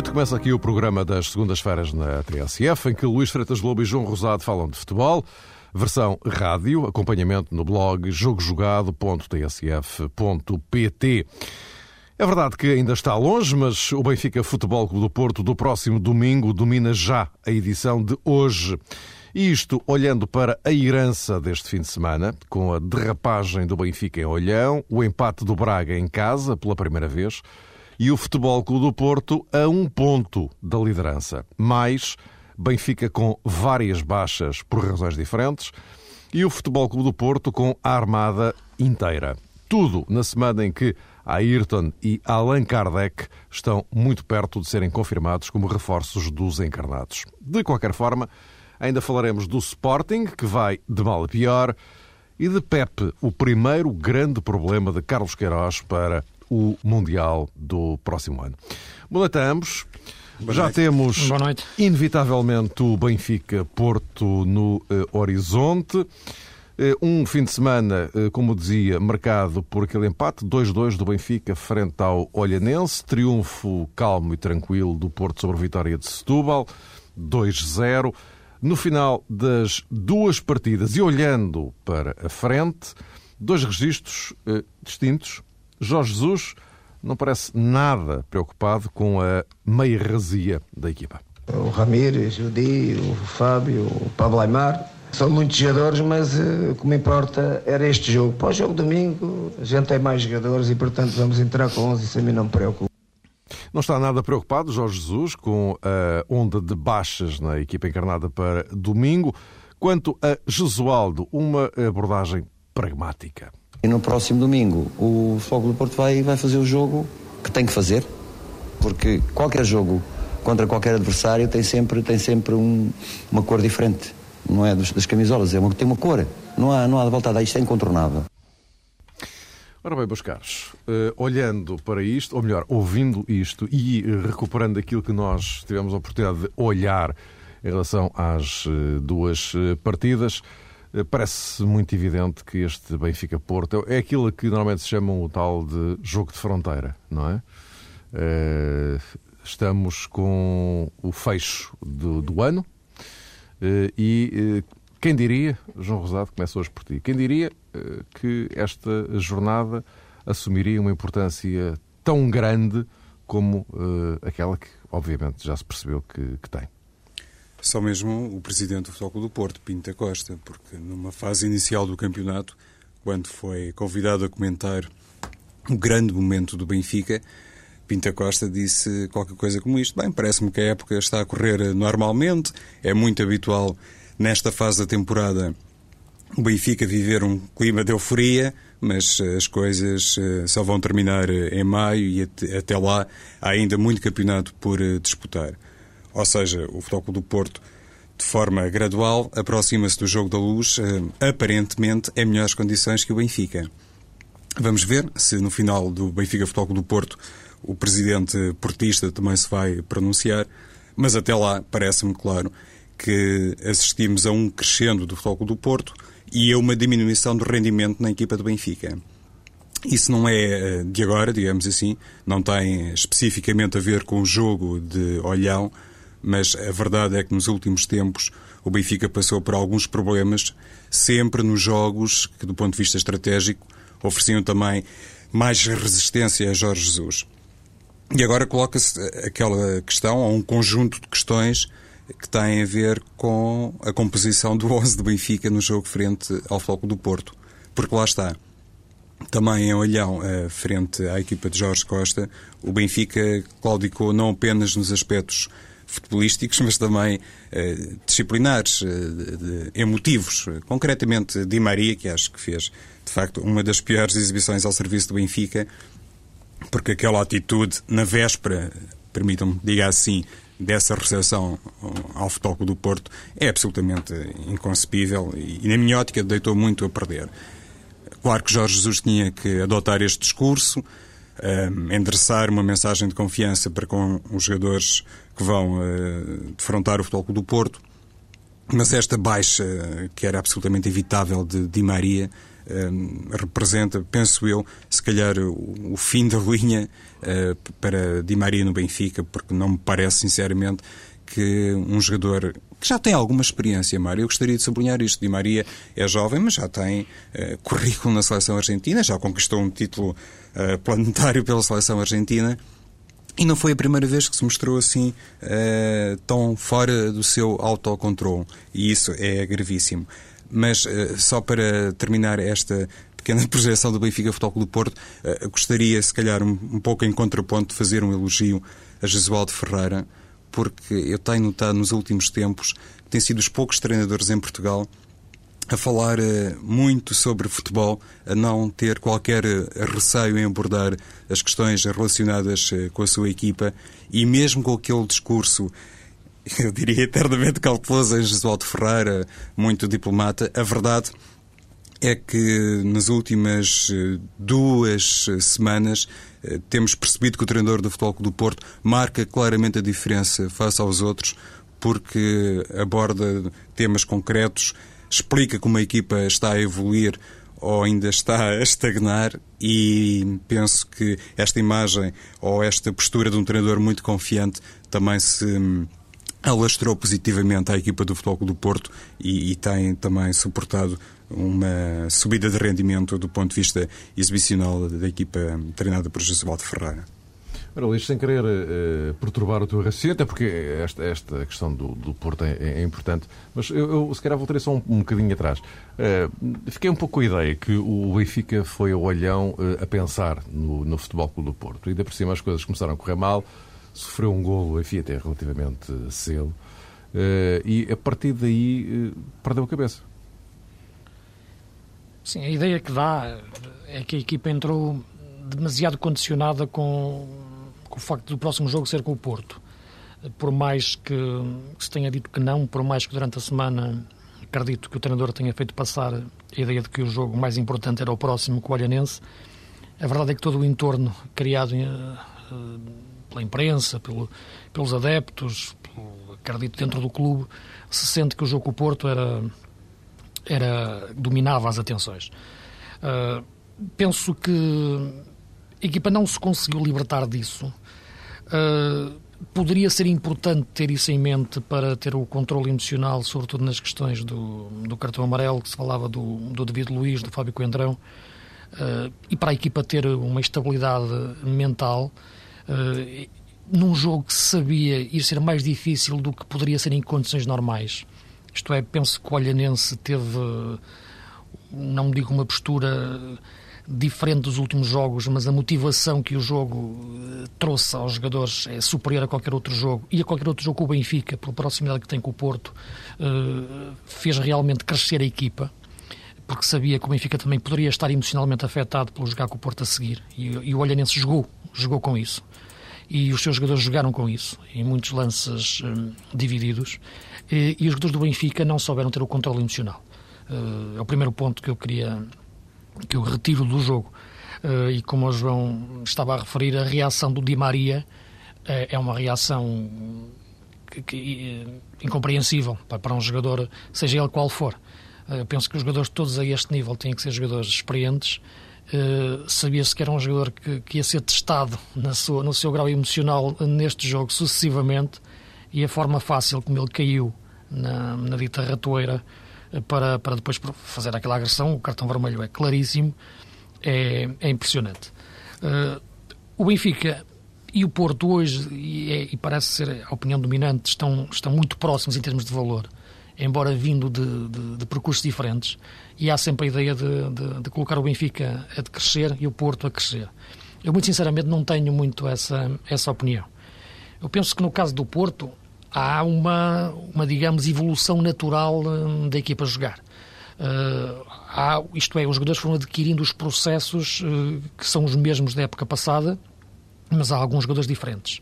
Noite, começa aqui o programa das segundas-feiras na TSF, em que Luís Freitas Lobo e João Rosado falam de futebol, versão rádio, acompanhamento no blog jogojogado.tsf.pt. É verdade que ainda está longe, mas o Benfica Futebol Clube do Porto do próximo domingo domina já a edição de hoje. Isto olhando para a herança deste fim de semana, com a derrapagem do Benfica em Olhão, o empate do Braga em casa pela primeira vez e o Futebol Clube do Porto a um ponto da liderança. Mais, Benfica com várias baixas por razões diferentes e o Futebol Clube do Porto com a armada inteira. Tudo na semana em que Ayrton e Allan Kardec estão muito perto de serem confirmados como reforços dos encarnados. De qualquer forma, ainda falaremos do Sporting, que vai de mal a pior, e de Pepe, o primeiro grande problema de Carlos Queiroz para o Mundial do próximo ano. Boa noite a ambos. Boa Já noite. temos, inevitavelmente, o Benfica-Porto no uh, horizonte. Uh, um fim de semana, uh, como dizia, marcado por aquele empate 2-2 do Benfica frente ao Olhanense. Triunfo calmo e tranquilo do Porto sobre a vitória de Setúbal, 2-0. No final das duas partidas e olhando para a frente, dois registros distintos Jorge Jesus não parece nada preocupado com a meia-razia da equipa. O Ramírez, o Di, o Fábio, o Pablo Aymar, são muitos jogadores, mas uh, o que me importa era este jogo. Para o jogo domingo, a gente tem mais jogadores e, portanto, vamos entrar com 11, isso a mim não me preocupa. Não está nada preocupado, Jorge Jesus, com a onda de baixas na equipa encarnada para domingo. Quanto a Jesualdo, uma abordagem pragmática. E no próximo domingo o Fogo do Porto vai, vai fazer o jogo que tem que fazer, porque qualquer jogo contra qualquer adversário tem sempre, tem sempre um, uma cor diferente. Não é das, camisolas, é uma, tem uma cor. Não há, não há de volta a dar, isto é incontornável. Ora bem, meus caros, uh, olhando para isto, ou melhor, ouvindo isto e uh, recuperando aquilo que nós tivemos a oportunidade de olhar em relação às uh, duas partidas, parece muito evidente que este Benfica-Porto é aquilo que normalmente se chama o tal de jogo de fronteira, não é? Eh, estamos com o fecho do, do ano eh, e quem diria, João Rosado, começa hoje por ti, quem diria que esta jornada assumiria uma importância tão grande como aquela que, obviamente, já se percebeu que, que tem? Só mesmo o presidente do Futebol do Porto, Pinta Costa, porque numa fase inicial do campeonato, quando foi convidado a comentar o grande momento do Benfica, Pinta Costa disse qualquer coisa como isto. Bem, parece-me que a época está a correr normalmente, é muito habitual nesta fase da temporada o Benfica viver um clima de euforia, mas as coisas eh, só vão terminar em maio e até lá há ainda muito campeonato por eh, disputar. Ou seja, o Futebol do Porto, de forma gradual, aproxima-se do jogo da luz, eh, aparentemente em melhores condições que o Benfica. Vamos ver se no final do Benfica Futebol do Porto o presidente portista também se vai pronunciar, mas até lá parece-me claro que assistimos a um crescendo do Futebol do Porto e a uma diminuição do rendimento na equipa do Benfica. Isso não é eh, de agora, digamos assim, não tem especificamente a ver com o jogo de Olhão, mas a verdade é que nos últimos tempos o Benfica passou por alguns problemas, sempre nos jogos que, do ponto de vista estratégico, ofereciam também mais resistência a Jorge Jesus. E agora coloca-se aquela questão, ou um conjunto de questões que têm a ver com a composição do 11 do Benfica no jogo frente ao Floco do Porto. Porque lá está. Também em Olhão, eh, frente à equipa de Jorge Costa, o Benfica claudicou não apenas nos aspectos futebolísticos, mas também uh, disciplinares, uh, de, emotivos. Concretamente, Di Maria, que acho que fez, de facto, uma das piores exibições ao serviço do Benfica, porque aquela atitude na véspera, permitam-me diga assim, dessa recepção ao futebol do Porto é absolutamente inconcebível e, na minha ótica, deitou muito a perder. Claro que Jorge Jesus tinha que adotar este discurso, um, endereçar uma mensagem de confiança para com os jogadores que vão uh, defrontar o Futebol do Porto. Mas esta baixa, que era absolutamente evitável de Di Maria, representa, penso eu, se calhar o, o fim da linha uh, para Di Maria no Benfica, porque não me parece, sinceramente, que um jogador que já tem alguma experiência, Mário. Eu gostaria de sublinhar isto. Di Maria é jovem, mas já tem uh, currículo na seleção argentina, já conquistou um título uh, planetário pela seleção argentina. E não foi a primeira vez que se mostrou assim uh, tão fora do seu autocontrole. E isso é gravíssimo. Mas só para terminar esta pequena projeção do Benfica Futebol Clube do Porto, gostaria, se calhar, um, um pouco em contraponto, de fazer um elogio a Jesualdo Ferreira, porque eu tenho notado nos últimos tempos que tem sido os poucos treinadores em Portugal a falar uh, muito sobre futebol, a não ter qualquer uh, receio em abordar as questões relacionadas uh, com a sua equipa e mesmo com aquele discurso, eu diria eternamente cauteloso em Jesualdo Ferreira, muito diplomata, a verdade é que nas últimas duas semanas eh, temos percebido que o treinador do Futebol do Porto marca claramente a diferença face aos outros, porque aborda temas concretos, explica como a equipa está a evoluir ou ainda está a estagnar e penso que esta imagem ou esta postura de um treinador muito confiante também se hum, alastrou positivamente à equipa do Futebol do Porto e, e tem também suportado uma subida de rendimento do ponto de vista exibicional da equipa treinada por Josualdo Ferreira. Ora, Luís, sem querer uh, perturbar o teu raciocínio, até porque esta, esta questão do, do Porto é, é, importante, mas eu, eu se calhar voltarei só um, um bocadinho atrás. Uh, fiquei um pouco com a ideia que o Benfica foi ao olhão uh, a pensar no, no Futebol Clube do Porto. E ainda por cima as coisas começaram a correr mal, sofreu um golo, enfim, até relativamente cedo, e a partir daí perdeu a cabeça. Sim, a ideia que dá é que a equipa entrou demasiado condicionada com, com o facto do próximo jogo ser com o Porto. Por mais que, que se tenha dito que não, por mais que durante a semana acredito que o treinador tenha feito passar a ideia de que o jogo mais importante era o próximo com o Olhanense, a verdade é que todo o entorno criado uh, pela imprensa, pelo, pelos adeptos, pelo, acredito dentro do clube, se sente que o jogo com o Porto era era dominava as atenções. Uh, penso que a equipa não se conseguiu libertar disso. Uh, poderia ser importante ter isso em mente para ter o controle emocional, sobretudo nas questões do, do cartão amarelo, que se falava do, do David Luiz, do Fábio Coendrão, uh, e para a equipa ter uma estabilidade mental. Num jogo que sabia ir ser mais difícil do que poderia ser em condições normais. Isto é, penso que o Olhanense teve, não digo uma postura diferente dos últimos jogos, mas a motivação que o jogo eh, trouxe aos jogadores é superior a qualquer outro jogo. E a qualquer outro jogo com o Benfica, pela proximidade que tem com o Porto, eh, fez realmente crescer a equipa porque sabia que o Benfica também poderia estar emocionalmente afetado pelo jogar com o Porto a seguir. E, o Olhanense jogou, jogou com isso. E os seus jogadores jogaram com isso. Em muitos lances hum, divididos e, e, os jogadores do Benfica não souberam ter o controle emocional. Uh, é o primeiro ponto que eu queria que eu retiro do jogo. Uh, e como o João estava a referir, a reação do Di Maria uh, é uma reação que, que, incompreensível para, para um jogador, seja ele qual for. Penso que os jogadores todos a este nível têm que ser jogadores experientes. Sabia-se que era um jogador que, que ia ser testado na sua, no seu grau emocional neste jogo sucessivamente e a forma fácil como ele caiu na, na dita ratoeira para, para depois fazer aquela agressão, o cartão vermelho é claríssimo, é, é impressionante. Uh, o Benfica e o Porto hoje, e, é, e, parece ser a opinião dominante, estão, estão muito próximos em termos de valor, embora vindo de, de, de percursos diferentes, e há sempre a ideia de, de, de, colocar o Benfica a crescer e o Porto a crescer. Eu, muito sinceramente, não tenho muito essa, essa opinião. Eu penso que no caso do Porto, há uma, uma digamos, evolução natural hum, da equipa a jogar. Uh, há, isto é, os jogadores foram adquirindo os processos uh, que são os mesmos da época passada, mas há alguns jogadores diferentes.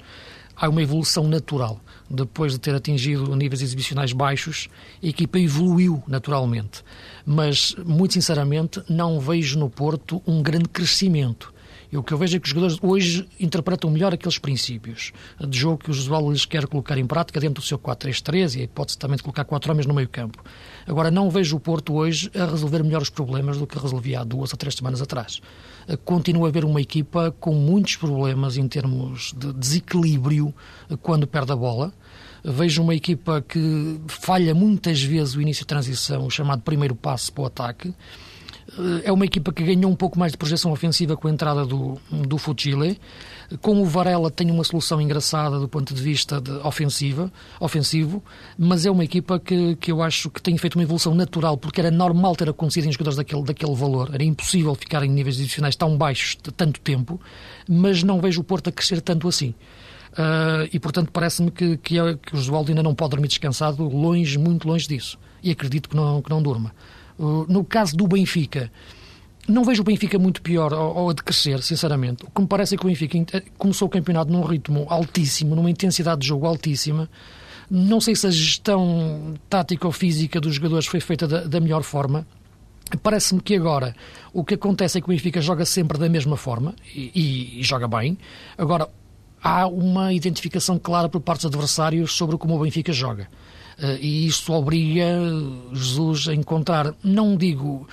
Há uma evolução natural. Depois de ter atingido níveis exibicionais baixos, a equipa evoluiu naturalmente. Mas, muito sinceramente, não vejo no Porto um grande crescimento. E o que eu vejo é que os jogadores hoje interpretam melhor aqueles princípios de jogo que o Josual lhes quer colocar em prática dentro do seu 4-3-3 e a hipótese também de colocar quatro homens no meio campo. Agora, não vejo o Porto hoje a resolver melhor os problemas do que resolvia há duas ou três semanas atrás. Continua a haver uma equipa com muitos problemas em termos de desequilíbrio quando perde a bola. Vejo uma equipa que falha muitas vezes o início de transição, o chamado primeiro passo para o ataque. É uma equipa que ganhou um pouco mais de projeção ofensiva com a entrada do, do Fuchile. Com o Varela tem uma solução engraçada do ponto de vista de ofensiva, ofensivo, mas é uma equipa que, que eu acho que tem feito uma evolução natural, porque era normal ter acontecido em jogadores daquele, daquele valor. Era impossível ficar em níveis adicionais tão baixos de tanto tempo, mas não vejo o Porto a crescer tanto assim. Uh, e, portanto, parece-me que, que, é, que o Josualdo ainda não pode dormir descansado, longe, muito longe disso. E acredito que não, que não durma. Uh, no caso do Benfica, não vejo o Benfica muito pior ou, a decrescer, sinceramente. O que me parece é que o Benfica eh, começou o campeonato num ritmo altíssimo, numa intensidade de jogo altíssima. Não sei se a gestão tática ou física dos jogadores foi feita da, da melhor forma. Parece-me que agora o que acontece é que o Benfica joga sempre da mesma forma e, e, e joga bem. Agora, há uma identificação clara por parte dos adversários sobre como o Benfica joga. Eh, e isso obriga Jesus a encontrar, não digo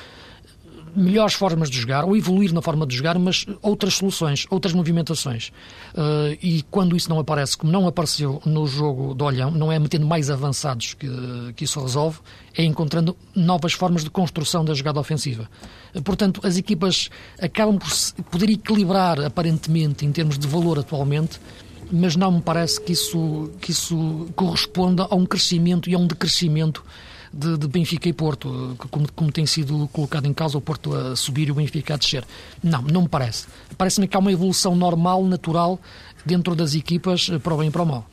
melhores formas de jogar, ou evoluir na forma de jogar, mas outras soluções, outras movimentações. Uh, e quando isso não aparece, como não apareceu no jogo do Olhão, não é metendo mais avançados que, que isso resolve, é encontrando novas formas de construção da jogada ofensiva. Uh, portanto, as equipas acabam por poder equilibrar, aparentemente, em termos de valor atualmente, mas não me parece que isso, que isso corresponda a um crescimento e a um decrescimento de, de Benfica e Porto, como, como, tem sido colocado em causa o Porto a subir e o Benfica a descer. Não, não me parece. Parece-me que há uma evolução normal, natural, dentro das equipas, para o bem e para o mal.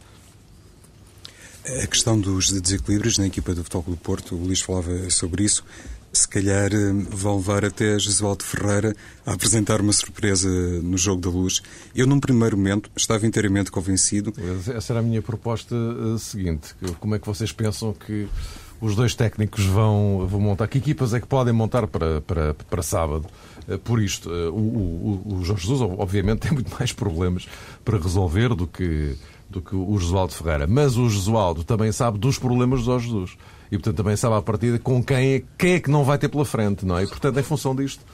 A questão dos desequilíbrios na equipa do Futebol do Porto, o Luís falava sobre isso, se calhar eh, vão levar até Jesualdo Ferreira a apresentar uma surpresa no jogo da luz. Eu, num primeiro momento, estava inteiramente convencido. Essa era a minha proposta uh, seguinte. Como é que vocês pensam que os dois técnicos vão, vão montar. Que equipas é que podem montar para, para, para sábado? Eh, por isto, eh, o, o, o Jorge Jesus, obviamente, tem muito mais problemas para resolver do que, do que o Jesualdo Ferreira. Mas o Jesualdo também sabe dos problemas do Jorge Jesus. E, portanto, também sabe à partida com quem é, quem é que não vai ter pela frente, não é? E, portanto, em função disto.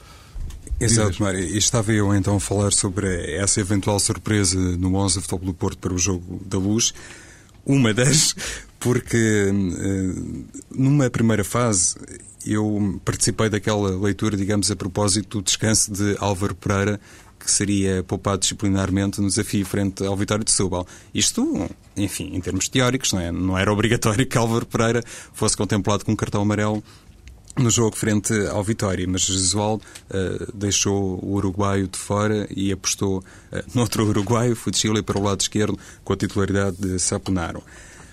Exato, Mário. E estava eu então a falar sobre essa eventual surpresa no 11 Futebol do Porto para o jogo da luz. Uma das porque eh, numa primeira fase eu participei daquela leitura, digamos, a propósito do descanso de Álvaro Pereira, que seria poupado disciplinarmente no desafio frente ao Vitória de Setúbal. Isto, enfim, em termos teóricos, não, é? não era obrigatório que Álvaro Pereira fosse contemplado com um cartão amarelo no jogo frente ao Vitória, mas Jesualdo uh, deixou o uruguaio de fora e apostou uh, noutro uruguaio, Fuchile, para o lado esquerdo, com a titularidade de Saponaro.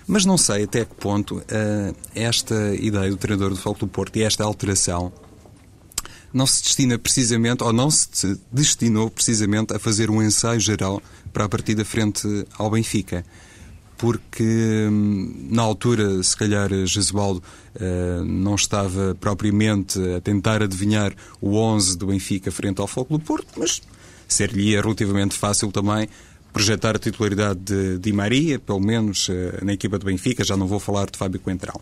Mas não sei até que ponto uh, esta ideia do treinador do Futebol do Porto e esta alteração não se destina precisamente, ou não se destinou precisamente a fazer um ensaio geral para a partida frente ao Benfica. Porque hum, na altura, se calhar, Jesualdo uh, não estava propriamente a tentar adivinhar o 11 do Benfica frente ao Futebol do Porto, mas ser-lhe relativamente fácil também projetar a titularidade de Di Maria, pelo menos eh, na equipa do Benfica, já não vou falar de Fábio Coentral.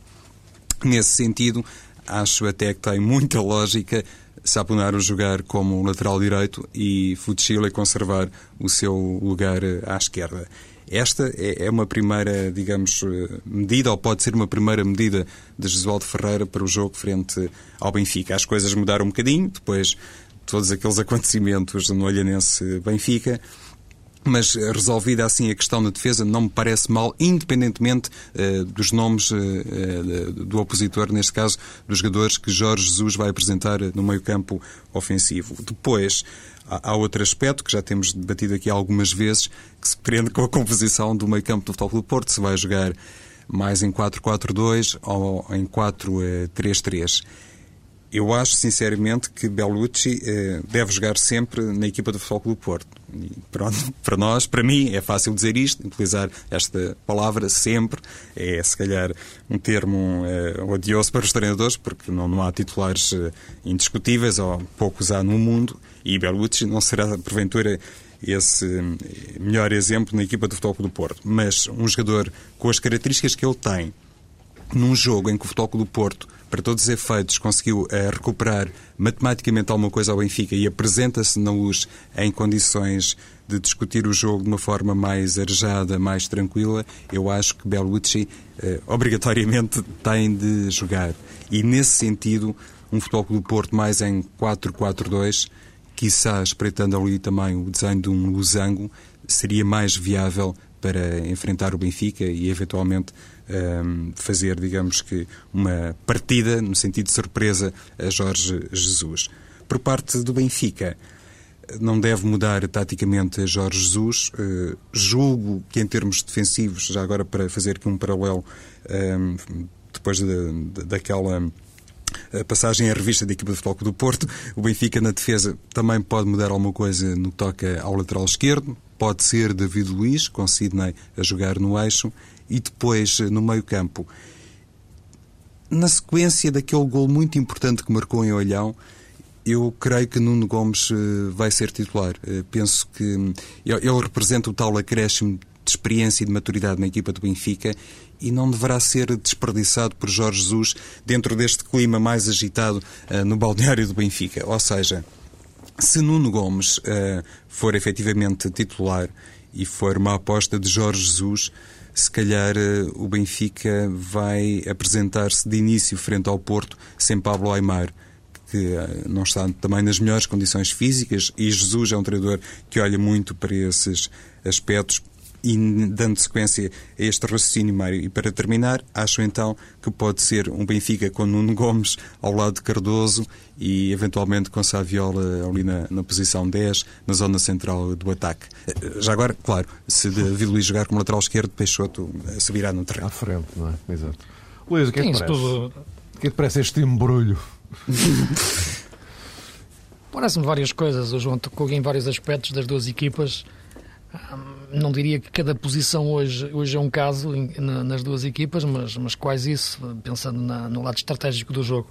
Nesse sentido, acho até que tem muita lógica Saponaro jogar como lateral direito e Fuchile conservar o seu lugar à esquerda. Esta é, é uma primeira, digamos, eh, medida, ou pode ser uma primeira medida de Jesualdo Ferreira para o jogo frente ao Benfica. As coisas mudaram um bocadinho, depois de todos aqueles acontecimentos no Olhanense Benfica mas eh, resolvida assim a questão da defesa não me parece mal, independentemente uh, dos nomes uh, uh, do opositor, neste caso dos jogadores que Jorge Jesus vai apresentar no meio-campo ofensivo. Depois, há, há outro aspecto que já temos debatido aqui algumas vezes, que se prende com a composição do meio-campo do Futebol do Porto, se vai jogar mais em 4-4-2 ou em 4-3-3. Eu acho, sinceramente, que Bellucci eh, deve jogar sempre na equipa do Futebol Clube do Porto. E pronto, para nós, para mim, é fácil dizer isto, utilizar esta palavra sempre. É, se calhar, um termo eh, odioso para os treinadores, porque não, não há titulares eh, indiscutíveis, ou poucos há no mundo, e Bellucci não será, porventura, esse eh, melhor exemplo na equipa do Futebol Clube do Porto. Mas um jogador com as características que ele tem, num jogo em que o Futebol Clube do Porto para todos os efeitos, conseguiu uh, recuperar matematicamente alguma coisa ao Benfica e apresenta-se na luz em condições de discutir o jogo de uma forma mais arejada, mais tranquila, eu acho que Bellucci uh, obrigatoriamente tem de jogar. E nesse sentido, um Futebol do Porto mais em 4-4-2, quiçá espreitando ali também o desenho de um losango, seria mais viável para enfrentar o Benfica e eventualmente um, fazer, digamos que, uma partida, no sentido de surpresa, a Jorge Jesus. Por parte do Benfica, não deve mudar taticamente a Jorge Jesus. Uh, julgo que, em termos defensivos, já agora para fazer aqui um paralelo, um, depois de, de, daquela a passagem à revista da equipa de futebol do Porto, o Benfica na defesa também pode mudar alguma coisa no que toca ao lateral esquerdo. Pode ser David Luiz, com Sidney a jogar no eixo, e depois no meio-campo. Na sequência daquele gol muito importante que marcou em Olhão, eu creio que Nuno Gomes eh, vai ser titular. Eh, penso que hum, ele representa o tal acréscimo de experiência e de maturidade na equipa do Benfica e não deverá ser desperdiçado por Jorge Jesus dentro deste clima mais agitado no balneário do Benfica. Ou seja, se Nuno Gomes for efetivamente titular e for uma aposta de Jorge Jesus, se calhar uh, o Benfica vai apresentar-se de início frente ao Porto sem Pablo Aimar que não está também nas melhores condições físicas e Jesus é um treinador que olha muito para esses aspectos e dando sequência a este raciocínio, Mário, e para terminar, acho então que pode ser um Benfica com Nuno Gomes ao lado de Cardoso e eventualmente com Saviola ali na, na posição 10, na zona central do ataque. Já agora, claro, se David Luiz jogar como lateral esquerdo, Peixoto subirá no terreno. À frente, não é? Exato. Luís, o que é que parece? Tudo... O que é que parece este embrulho? Parece-me várias coisas. O João tocou em vários aspectos das duas equipas não diria que cada posição hoje, hoje é um caso nas duas equipas, mas, mas quase isso, pensando na, no lado estratégico do jogo.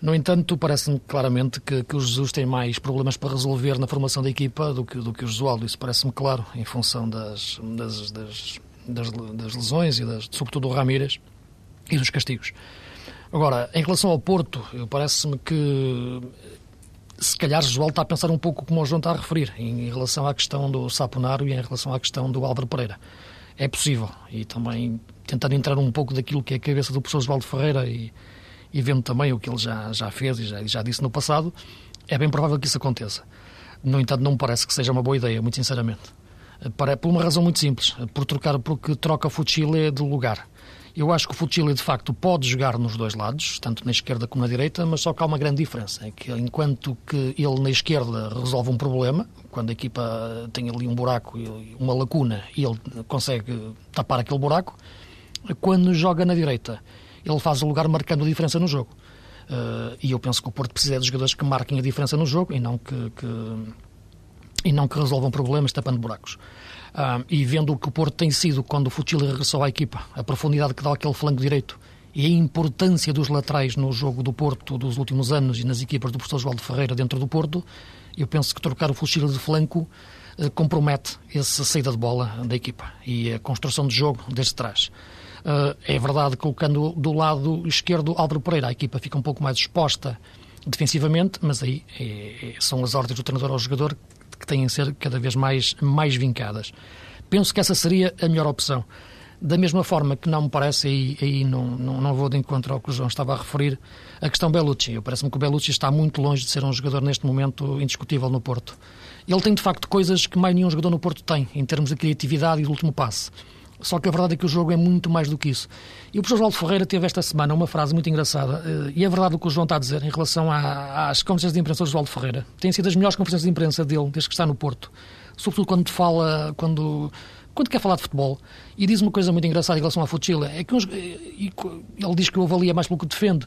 No entanto, parece-me claramente que, que o Jesus tem mais problemas para resolver na formação da equipa do que, do que o Josualdo. Isso parece-me claro, em função das, das, das, das, das lesões e das, sobretudo do Ramírez e dos castigos. Agora, em relação ao Porto, parece-me que se calhar Joel está a pensar um pouco como o João está a referir, em relação à questão do Saponaro e em relação à questão do Álvaro Pereira. É possível. E também tentando entrar um pouco daquilo que é a cabeça do professor Osvaldo Ferreira e, e vendo também o que ele já, já fez e já, já disse no passado, é bem provável que isso aconteça. No entanto, não me parece que seja uma boa ideia, muito sinceramente. Para, por uma razão muito simples, por trocar, porque troca Fuchile de lugar. Eu acho que o Fuchile, de facto, pode jogar nos dois lados, tanto na esquerda como na direita, mas só que há uma grande diferença. É que enquanto que ele na esquerda resolve um problema, quando a equipa tem ali um buraco, uma lacuna, e ele consegue tapar aquele buraco, quando joga na direita, ele faz o lugar marcando a diferença no jogo. Uh, e eu penso que o Porto precisa de jogadores que marquem a diferença no jogo e não que, que e não que resolvam problemas tapando buracos. Uh, e vendo o que o Porto tem sido quando o Futil regressou à equipa, a profundidade que dá aquele flanco direito e a importância dos laterais no jogo do Porto dos últimos anos e nas equipas do professor João Ferreira dentro do Porto, eu penso que trocar o Futil de flanco uh, compromete essa saída de bola da equipa e a construção de jogo desde trás. Uh, é verdade, colocando do lado esquerdo Álvaro Pereira, a equipa fica um pouco mais exposta defensivamente, mas aí é, são as ordens do treinador ao jogador que têm a ser cada vez mais, mais vincadas. Penso que essa seria a melhor opção. Da mesma forma que não me parece, aí, aí não, não, não vou de encontro ao que o João estava a referir, a questão Bellucci. Parece-me que o Bellucci está muito longe de ser um jogador neste momento indiscutível no Porto. Ele tem de facto coisas que mais nenhum jogador no Porto tem, em termos de criatividade e do último passe. Só que a verdade é que o jogo é muito mais do que isso. E o professor Oswaldo Ferreira teve esta semana uma frase muito engraçada, eh, e é verdade o que o João está a dizer em relação às conferências de imprensa do Oswaldo Ferreira. Têm sido as melhores conferências de imprensa dele desde que está no Porto. Sobretudo quando fala, quando, quando quer falar de futebol. E diz uma coisa muito engraçada em relação à Futila, é que uns, eh, ele diz que o avalia mais pelo que defende.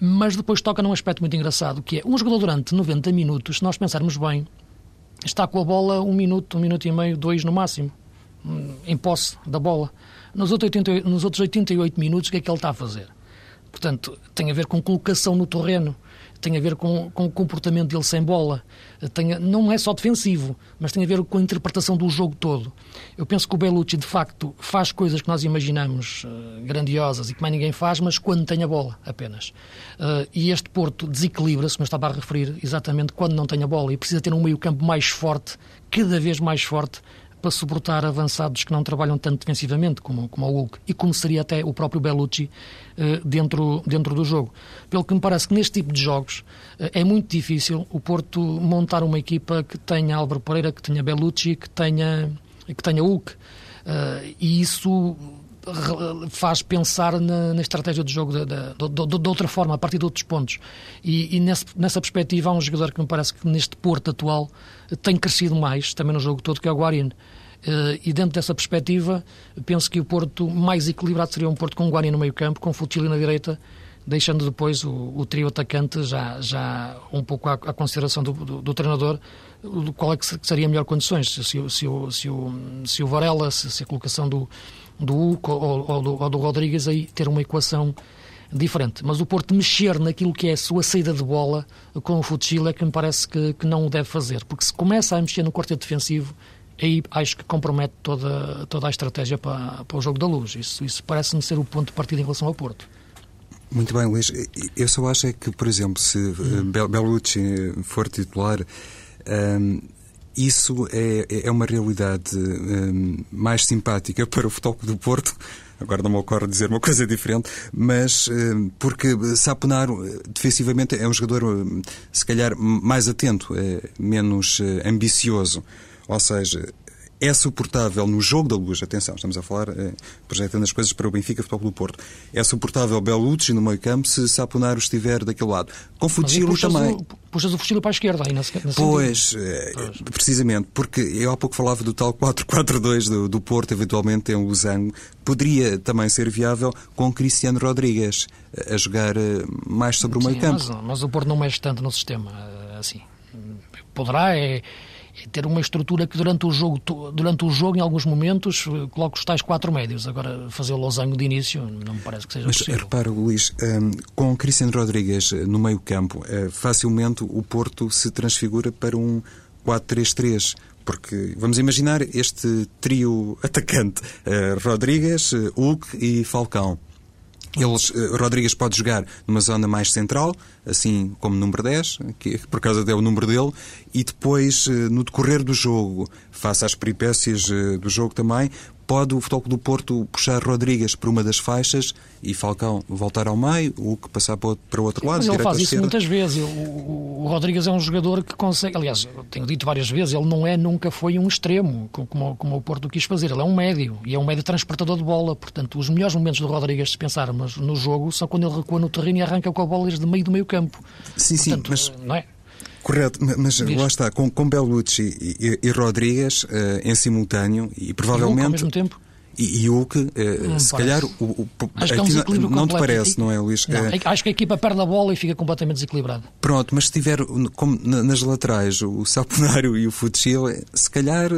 Mas depois toca num aspecto muito engraçado, que é um jogador durante 90 minutos, se nós pensarmos bem, está com a bola um minuto, um minuto e meio, dois no máximo, em posse da bola. Nos outros 88, nos outros 88 minutos, o que é que ele está a fazer? Portanto, tem a ver com colocação no terreno, tem a ver com, com o comportamento dele sem bola, tem, não é só defensivo, mas tem a ver com a interpretação do jogo todo. Eu penso que o Belucci, de facto, faz coisas que nós imaginamos uh, grandiosas e que mais ninguém faz, mas quando tem a bola apenas. Uh, e este Porto desequilibra-se, como eu estava a referir, exatamente quando não tem a bola e precisa ter um meio-campo mais forte, cada vez mais forte, para suportar avançados que não trabalham tanto defensivamente como, como o Hulk e como seria até o próprio Bellucci eh, dentro, dentro do jogo. Pelo que me parece que neste tipo de jogos eh, é muito difícil o Porto montar uma equipa que tenha Álvaro Pereira, que tenha Bellucci, que tenha, que tenha Hulk. Eh, e isso faz pensar na, na, estratégia de jogo de, outra forma, a partir de outros pontos. E, e nesse, nessa perspectiva há um jogador que me parece que neste Porto atual tem crescido mais, também no jogo todo, que é o Guarino. Eh, e dentro dessa perspectiva, penso que o Porto mais equilibrado seria um Porto com Guarani no meio campo, com Futili na direita, deixando depois o, o, trio atacante já, já um pouco à, à consideração do, do, do, treinador, qual é que seria melhor condições, se, se, se, o, se, o, se o Varela, se, se a colocação do, do ou, ou, do, ou do Rodrigues, aí ter uma equação diferente. Mas o Porto mexer naquilo que é a sua saída de bola com o Futsil é que me parece que, que não o deve fazer, porque se começa a mexer no quarteto defensivo, aí acho que compromete toda, toda a estratégia para, para o jogo da luz. Isso, isso parece-me ser o ponto de partida em relação ao Porto. Muito bem, Luís. Eu só acho é que, por exemplo, se hum. Bellucci for titular, um, isso é, é uma realidade um, mais simpática para o Futebol do Porto. Agora não me ocorre dizer uma coisa diferente, mas um, porque Saponaro defensivamente é um jogador, hum, se calhar, mais atento, é menos eh, ambicioso. Ou seja, é suportável no jogo da luz, atenção, estamos a falar, eh, projetando as coisas para o Benfica Futebol do Porto, é suportável Belucci no meio campo se Saponaro estiver daquele lado. Com Futsilo também. O, puxas o Futsilo para a esquerda aí na, na pois, eh, pois, precisamente, porque eu há pouco falava do tal 4-4-2 do, do Porto, eventualmente em Losango, poderia também ser viável com Cristiano Rodrigues eh, a jogar mais sobre o meio campo. Mas, mas o Porto não mexe tanto no sistema, assim. Poderá, é ter uma estrutura que durante o jogo, durante o jogo em alguns momentos, eh, coloca os tais quatro médios. Agora, fazer o losango de início não me parece que seja Mas, possível. repara, Luís, ehm, com Cristiano Rodrigues eh, no meio campo, uh, facilmente o Porto se transfigura para um 4-3-3 porque vamos imaginar este trio atacante, uh, Rodrigues, uh, Hulk e Falcão. Eles, uh, Rodrigues pode jogar numa zona mais central, assim como número 10, que por causa é o número dele, e depois, uh, no decorrer do jogo, face às peripécias uh, do jogo também, pode o Futebol do Porto puxar Rodrigues por uma das faixas e Falcão voltar ao meio, o que passar para o outro lado. Mas ele faz isso muitas vezes. O, o, Rodrigues é um jogador que consegue, aliás, eu tenho dito várias vezes, ele não é, nunca foi um extremo, como, como o Porto quis fazer. Ele é um médio e é um médio transportador de bola. Portanto, os melhores momentos do Rodrigues, se pensarmos no jogo, são quando ele recua no terreno e arranca com a bola desde meio do meio campo. Sim, Portanto, sim, mas... Não é? Correto, mas Diz. lá está, com, com Bellucci e, e, e Rodrigues uh, em simultâneo e provavelmente. E ao mesmo tempo? E, e o que, uh, se calhar, o, o, acho que é um não te parece, não é, Luís? Não, é, acho que a equipa perde a bola e fica completamente desequilibrada. Pronto, mas se tiver como nas laterais o Saponário e o Futsil, se calhar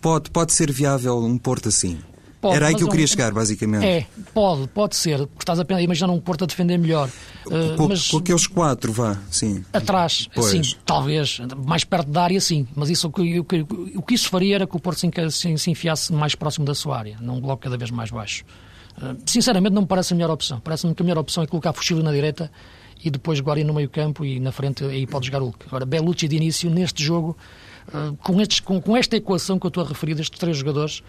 pode, pode ser viável um Porto assim. Pode, Era aí que eu queria um, chegar, basicamente. É, pode, pode ser. Porque estás a imaginar um Porto a defender melhor. Uh, com, mas, com aqueles quatro, vá, sim. Atrás, pois. sim, talvez. Mais perto da área, sim. Mas isso, o, que, o que isso faria era que o Porto se, se, se enfiasse mais próximo da sua área, num bloco cada vez mais baixo. Uh, sinceramente, não me parece a melhor opção. Parece-me que a melhor opção é colocar Fuxilo na direita e depois Guari no meio campo e na frente aí pode jogar Hulk. Agora, Belucci de início, neste jogo, uh, com, estes, com, com esta equação que eu estou a referir destes três jogadores,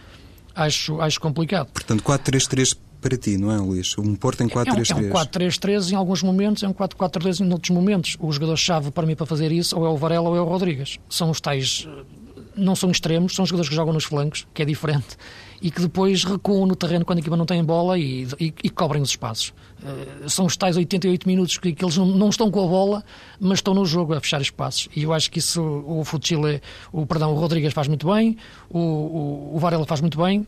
acho, acho complicado. Portanto, 4-3-3 para ti, não é, Luís? Um Porto em 4-3-3. É um, é um 4-3-3 em alguns momentos, é um 4-4-2 em outros momentos. O jogador-chave para mim para fazer isso ou é o Varela ou é o Rodrigues. São os tais. Não são extremos, são jogadores que jogam nos flancos, que é diferente, e que depois recuam no terreno quando a equipa não tem bola e, e, e cobrem os espaços. Uh, são os tais 88 minutos que, que eles não, não, estão com a bola, mas estão no jogo a fechar espaços. E eu acho que isso o Futile, o, perdão, o Rodrigues faz muito bem, o, o, o Varela faz muito bem,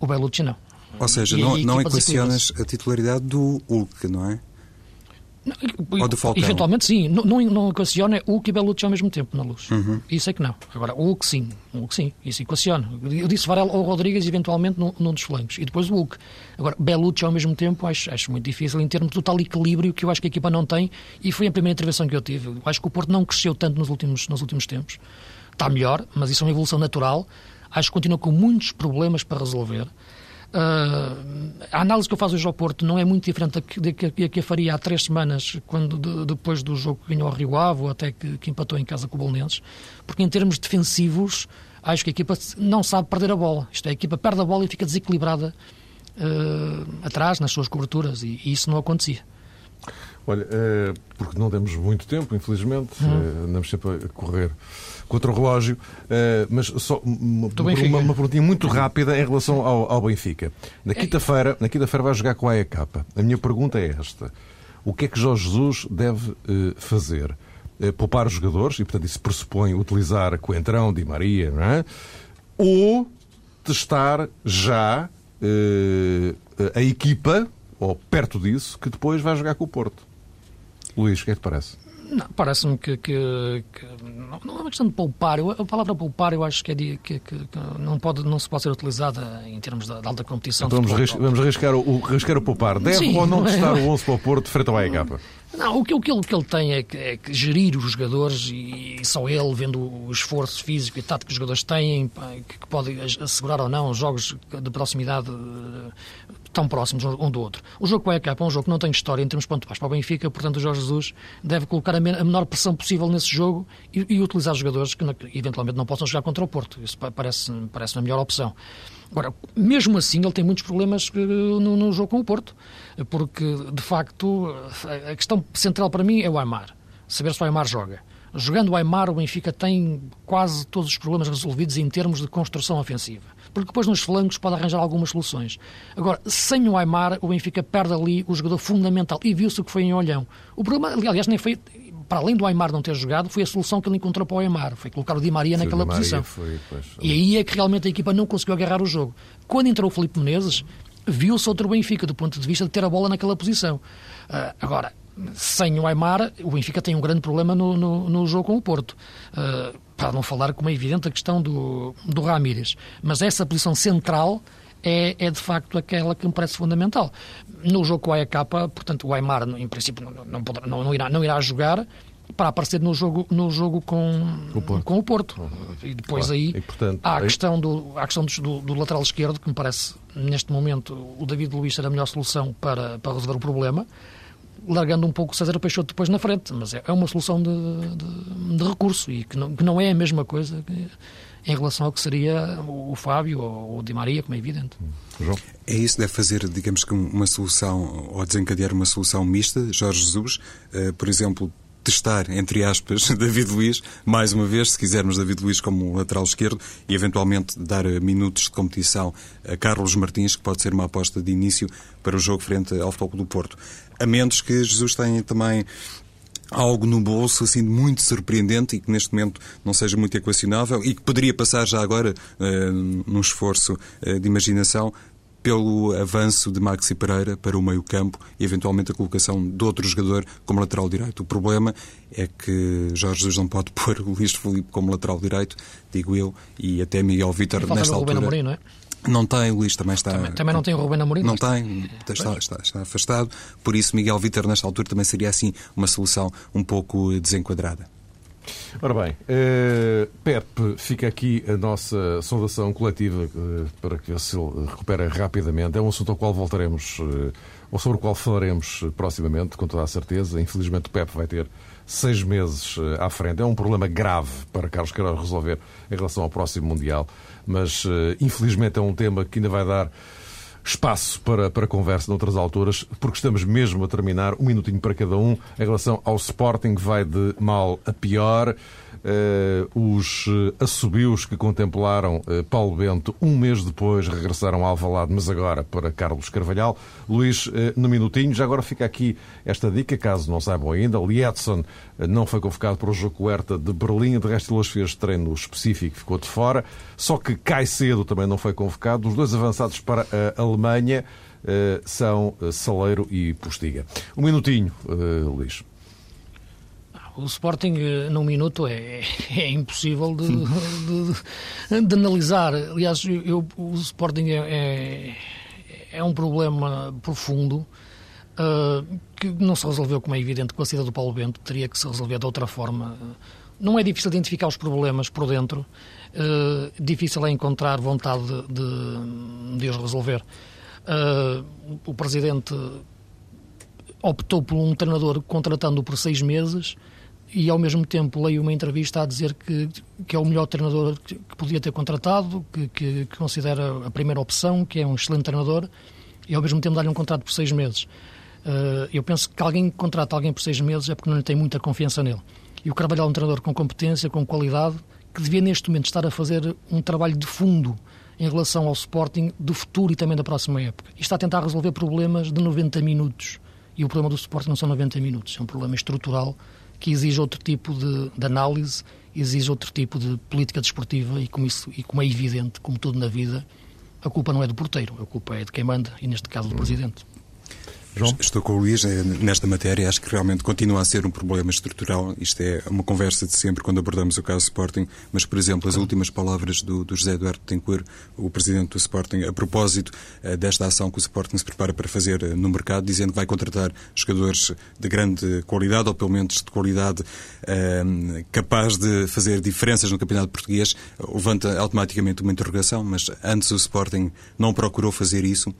o Belucci não. Ou seja, e, não, não equacionas a titularidade do Hulk, não é? Ou de Falcão? Eventualmente sim. Não, não, não equaciona Hulk e Belucci ao mesmo tempo na luz. Uhum. Isso é que não. Agora, o Hulk sim. O Hulk sim. Isso equaciona. Eu disse Varela ou Rodrigues eventualmente num, num dos flancos. E depois o Hulk. Agora, Belucci ao mesmo tempo acho, acho muito difícil em termos de tal equilíbrio que eu acho que a equipa não tem. E foi a primeira intervenção que eu tive. Eu acho que o Porto não cresceu tanto nos últimos, nos últimos tempos. Está melhor, mas isso é uma evolução natural. Acho que continua com muitos problemas para resolver. Uh, a análise que eu faço hoje ao Porto não é muito diferente da que, da que eu faria há três semanas, quando de, depois do jogo que ganhou ao Rio Ave, ou até que, que, empatou em casa com o Bolonenses, porque em termos defensivos, acho que a equipa não sabe perder a bola. Isto é, a equipa perde a bola e fica desequilibrada uh, atrás, nas suas coberturas, e, e isso não acontecia. Olha, é, porque não temos muito tempo, infelizmente, uhum. é, andamos sempre a correr contra o relógio, é, mas só uma, uma, uma perguntinha muito rápida em relação ao, ao Benfica. Na quinta-feira na quinta-feira vai jogar com a AEK. A minha pergunta é esta. O que é que Jorge Jesus deve fazer? poupar os jogadores, e portanto isso pressupõe utilizar Coentrão, Di Maria, não é? Ou testar já a equipa, ou perto disso, que depois vai jogar com o Porto. Luís, o que é que te parece? Parece-me que, que, que, não é uma questão de poupar. Eu, a palavra poupar eu acho que, é de, que, que, não, pode, não se pode ser utilizada em termos de, de alta competição. Então vamos, ris, vamos arriscar, o, arriscar o poupar. Deve Sim, ou não testar o 11 para o Porto frente ao AEK? Não, o que, o que, ele, que ele tem é que, é que gerir os jogadores e, só ele, vendo o esforço físico e tático que os jogadores têm, que, que pode assegurar ou não os jogos de proximidade tão próximos um do outro. O jogo com a EK é um jogo que não tem história em termos pontuais para o Benfica, portanto o Jorge Jesus deve colocar a menor pressão possível nesse jogo e, e utilizar jogadores que eventualmente não possam jogar contra o Porto. Isso parece, parece a melhor opção. Agora, mesmo assim, ele tem muitos problemas eh, no, no jogo com o Porto, porque, de facto, a questão central para mim é o Aymar. Saber se o Aymar joga. Jogando o Aymar, o Benfica tem quase todos os problemas resolvidos em termos de construção ofensiva porque depois nos flancos pode arranjar algumas soluções. Agora, sem o Aymar, o Benfica perde ali o jogador fundamental, e viu-se o que foi em Olhão. O problema, aliás, nem foi, para além do Aymar não ter jogado, foi a solução que ele encontrou para o Aymar, foi colocar o Di Maria Sim, naquela Maria posição. Foi, pois, e aí é que realmente a equipa não conseguiu agarrar o jogo. Quando entrou o Felipe Menezes, viu-se outro Benfica, do ponto de vista de ter a bola naquela posição. Uh, agora, sem o Aymar, o Benfica tem um grande problema no, no, no jogo com o Porto. Uh, para não falar como é evidente a questão do, do Ramírez. Mas essa posição central é, é, de facto aquela que me parece fundamental. No jogo com a AEK, portanto, o Aymar, em princípio, não, não, não, não, irá, não irá jogar para aparecer no jogo, no jogo com, o Porto. Com o Porto. Uhum. E depois claro. aí e, portanto, há a questão, do, há a questão do, do, lateral esquerdo, que me parece, neste momento, o David Luiz ser a melhor solução para, para resolver o problema largando um pouco o César Peixoto depois na frente, mas é, é uma solução de, de, de recurso e que não, que não, é a mesma coisa que, em relação ao que seria o Fábio ou o Di Maria, como é evidente. João? É isso, deve fazer, digamos que uma solução, ou desencadear uma solução mista, Jorge Jesus, uh, por exemplo, testar, entre aspas, David Luiz, mais uma vez, se quisermos David Luiz como lateral esquerdo, e eventualmente dar eh, minutos de competição a Carlos Martins, que pode ser uma aposta de início para o jogo frente ao Futebol do Porto. A menos que Jesus tenha também algo no bolso assim muito surpreendente e que neste momento não seja muito equacionável e que poderia passar já agora uh, num esforço uh, de imaginação pelo avanço de Maxi Pereira para o meio-campo e eventualmente a colocação de outro jogador como lateral direito. O problema é que Jorge Jesus não pode pôr o Luís Felipe como lateral direito, digo eu, e até Miguel Vítor nesta altura. É? Não tem, o Luís também está. Também, também não tem o Rubén Amorim? Não tem, está, está, está, afastado. Por isso, Miguel Vítor, nesta altura, também seria assim uma solução um pouco desenquadrada. Ora bem, uh, Pepe, fica aqui a nossa saudação coletiva uh, para que se recupere rapidamente. É um assunto ao qual voltaremos, uh, ou sobre o qual falaremos proximamente, com toda a certeza. Infelizmente, o Pepe vai ter seis meses à frente. É um problema grave para Carlos Queiroz resolver em relação ao próximo Mundial, mas infelizmente é um tema que ainda vai dar espaço para, para conversa noutras alturas, porque estamos mesmo a terminar, um minutinho para cada um, em relação ao Sporting, vai de mal a pior. Uh, os uh, assobios que contemplaram uh, Paulo Bento um mês depois regressaram ao Alvalade, mas agora para Carlos Carvalhal. Luís, no minutinho, já agora fica aqui esta dica, caso não saibam ainda, Lietzson não foi convocado para o jogo Huerta de Berlim, de resto ele fez treino específico, ficou de fora, só que Cai cedo também não foi convocado, os dois avançados para a Alemanha são Saleiro e Postiga. Um minutinho, Luís. O Sporting, num minuto, é, é impossível de, de, de, analisar. Aliás, eu, o Sporting é, é, é um problema profundo uh, que não se resolveu, como é evidente, com a saída do Paulo Bento, teria que se resolver de outra forma. Não é difícil identificar os problemas por dentro, uh, difícil é encontrar vontade de, de os resolver. Uh, o Presidente optou por um treinador contratando-o por seis meses e ao mesmo tempo leio uma entrevista a dizer que, que é o melhor treinador que, podia ter contratado, que, que, que, considera a primeira opção, que é um excelente treinador, e ao mesmo tempo dar-lhe um contrato por seis meses. Uh, eu penso que alguém que contrata alguém por seis meses é porque não tem muita confiança nele. E o Carvalho é um treinador com competência, com qualidade, que devia neste momento estar a fazer um trabalho de fundo em relação ao Sporting do futuro e também da próxima época. E está a tentar resolver problemas de 90 minutos. E o problema do Sporting não são 90 minutos, é um problema estrutural que exige outro tipo de, de análise, exige outro tipo de política desportiva e como, isso, e como é evidente, como tudo na vida, a culpa não é do porteiro, a culpa é de quem manda e neste caso do Presidente. João? Estou com o Luís eh, nesta matéria. Acho que realmente continua a ser um problema estrutural. Isto é uma conversa de sempre quando abordamos o caso Sporting. Mas, por exemplo, as últimas palavras do, do José Eduardo Tencourt, o presidente do Sporting, a propósito uh, desta ação que o Sporting se prepara para fazer uh, no mercado, dizendo que vai contratar jogadores de grande qualidade, ou pelo menos de qualidade uh, capaz de fazer diferenças no campeonato português, levanta automaticamente uma interrogação. Mas antes o Sporting não procurou fazer isso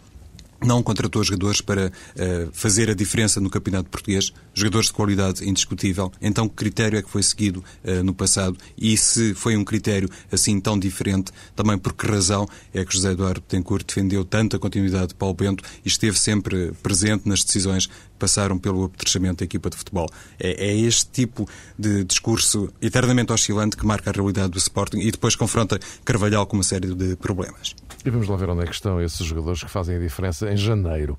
não contratou jogadores para uh, fazer a diferença no campeonato português, jogadores de qualidade indiscutível. Então, que critério é que foi seguido uh, no passado? E se foi um critério assim tão diferente, também por que razão é que José Eduardo Betancourt defendeu tanto a continuidade de Paulo Bento e esteve sempre presente nas decisões passaram pelo apetrechamento da equipa de futebol? É, é este tipo de discurso eternamente oscilante que marca a realidade do Sporting e depois confronta Carvalhal com uma série de problemas. E vamos lá ver onde é que estão esses jogadores que fazem a diferença em janeiro.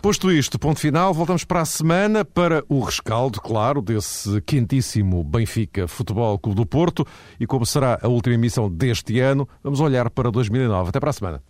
Posto isto, ponto final, voltamos para a semana para o rescaldo, claro, desse quentíssimo Benfica Futebol Clube do Porto e como será a última emissão deste ano, vamos olhar para 2009. Até para a semana.